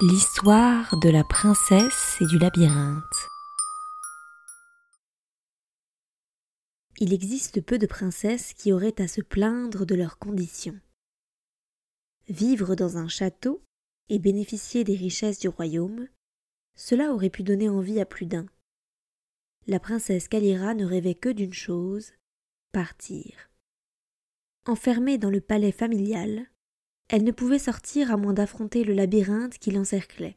L'histoire de la princesse et du labyrinthe. Il existe peu de princesses qui auraient à se plaindre de leurs conditions. Vivre dans un château et bénéficier des richesses du royaume, cela aurait pu donner envie à plus d'un. La princesse Calira ne rêvait que d'une chose partir. Enfermée dans le palais familial, elle ne pouvait sortir à moins d'affronter le labyrinthe qui l'encerclait.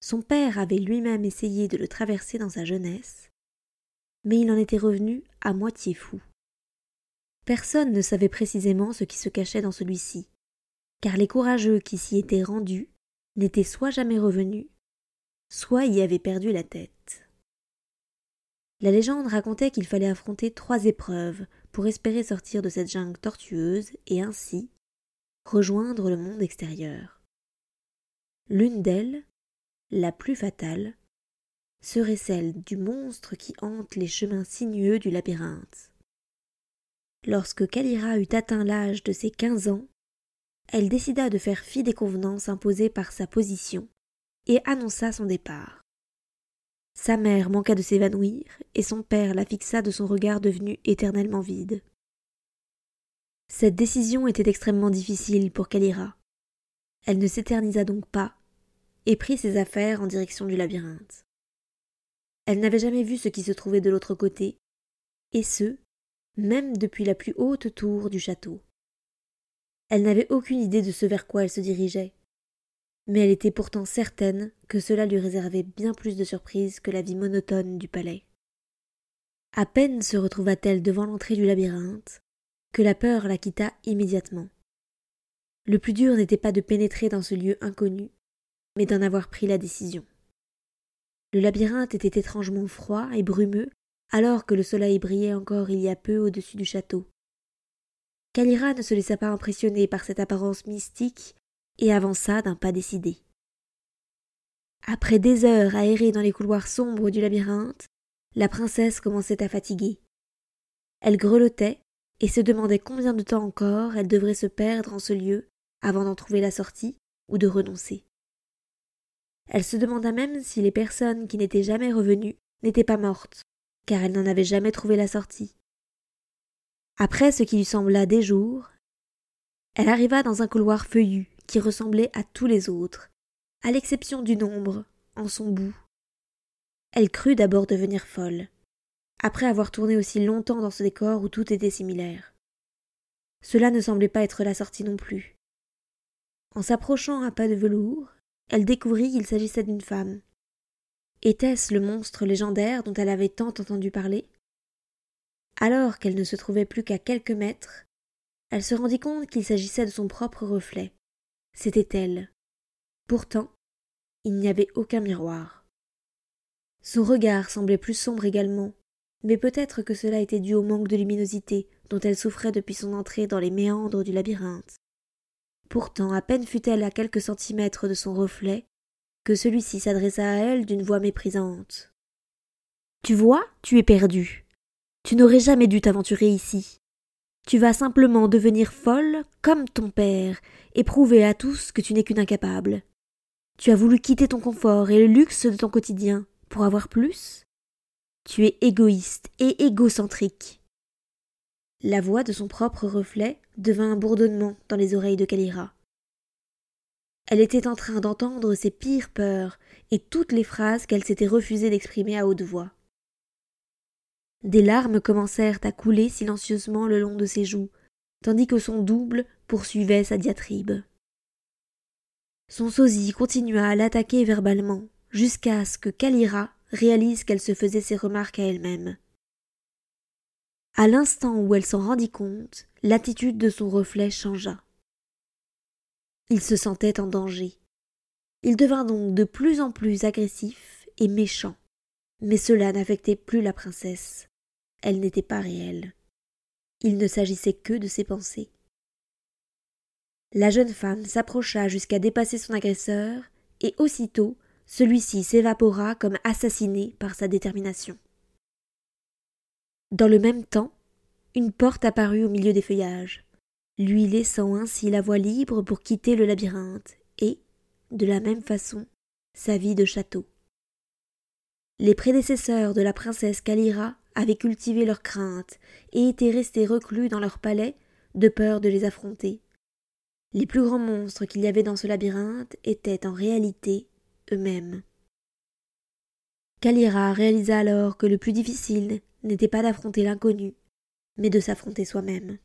Son père avait lui-même essayé de le traverser dans sa jeunesse, mais il en était revenu à moitié fou. Personne ne savait précisément ce qui se cachait dans celui-ci, car les courageux qui s'y étaient rendus n'étaient soit jamais revenus, soit y avaient perdu la tête. La légende racontait qu'il fallait affronter trois épreuves pour espérer sortir de cette jungle tortueuse et ainsi rejoindre le monde extérieur. L'une d'elles, la plus fatale, serait celle du monstre qui hante les chemins sinueux du labyrinthe. Lorsque Kalira eut atteint l'âge de ses quinze ans, elle décida de faire fi des convenances imposées par sa position et annonça son départ. Sa mère manqua de s'évanouir et son père la fixa de son regard devenu éternellement vide. Cette décision était extrêmement difficile pour Kalira. Elle ne s'éternisa donc pas et prit ses affaires en direction du labyrinthe. Elle n'avait jamais vu ce qui se trouvait de l'autre côté, et ce, même depuis la plus haute tour du château. Elle n'avait aucune idée de ce vers quoi elle se dirigeait, mais elle était pourtant certaine que cela lui réservait bien plus de surprises que la vie monotone du palais. À peine se retrouva-t-elle devant l'entrée du labyrinthe que la peur la quitta immédiatement. Le plus dur n'était pas de pénétrer dans ce lieu inconnu, mais d'en avoir pris la décision. Le labyrinthe était étrangement froid et brumeux, alors que le soleil brillait encore il y a peu au-dessus du château. Kalira ne se laissa pas impressionner par cette apparence mystique et avança d'un pas décidé. Après des heures à errer dans les couloirs sombres du labyrinthe, la princesse commençait à fatiguer. Elle grelottait, et se demandait combien de temps encore elle devrait se perdre en ce lieu avant d'en trouver la sortie ou de renoncer. Elle se demanda même si les personnes qui n'étaient jamais revenues n'étaient pas mortes, car elle n'en avait jamais trouvé la sortie. Après ce qui lui sembla des jours, elle arriva dans un couloir feuillu qui ressemblait à tous les autres, à l'exception du nombre, en son bout. Elle crut d'abord devenir folle après avoir tourné aussi longtemps dans ce décor où tout était similaire. Cela ne semblait pas être la sortie non plus. En s'approchant à pas de velours, elle découvrit qu'il s'agissait d'une femme. Était-ce le monstre légendaire dont elle avait tant entendu parler? Alors qu'elle ne se trouvait plus qu'à quelques mètres, elle se rendit compte qu'il s'agissait de son propre reflet. C'était elle. Pourtant, il n'y avait aucun miroir. Son regard semblait plus sombre également, mais peut-être que cela était dû au manque de luminosité dont elle souffrait depuis son entrée dans les méandres du labyrinthe. Pourtant, à peine fut-elle à quelques centimètres de son reflet, que celui-ci s'adressa à elle d'une voix méprisante. Tu vois, tu es perdue. Tu n'aurais jamais dû t'aventurer ici. Tu vas simplement devenir folle comme ton père et prouver à tous que tu n'es qu'une incapable. Tu as voulu quitter ton confort et le luxe de ton quotidien pour avoir plus? Tu es égoïste et égocentrique. La voix de son propre reflet devint un bourdonnement dans les oreilles de Kalira. Elle était en train d'entendre ses pires peurs et toutes les phrases qu'elle s'était refusé d'exprimer à haute voix. Des larmes commencèrent à couler silencieusement le long de ses joues, tandis que son double poursuivait sa diatribe. Son sosie continua à l'attaquer verbalement, jusqu'à ce que Kalira réalise qu'elle se faisait ses remarques à elle-même. À l'instant où elle s'en rendit compte, l'attitude de son reflet changea. Il se sentait en danger. Il devint donc de plus en plus agressif et méchant. Mais cela n'affectait plus la princesse. Elle n'était pas réelle. Il ne s'agissait que de ses pensées. La jeune femme s'approcha jusqu'à dépasser son agresseur, et aussitôt celui-ci s'évapora comme assassiné par sa détermination. Dans le même temps, une porte apparut au milieu des feuillages, lui laissant ainsi la voie libre pour quitter le labyrinthe et, de la même façon, sa vie de château. Les prédécesseurs de la princesse Kalira avaient cultivé leurs craintes et étaient restés reclus dans leur palais de peur de les affronter. Les plus grands monstres qu'il y avait dans ce labyrinthe étaient en réalité eux-mêmes. Kalira réalisa alors que le plus difficile n'était pas d'affronter l'inconnu, mais de s'affronter soi-même.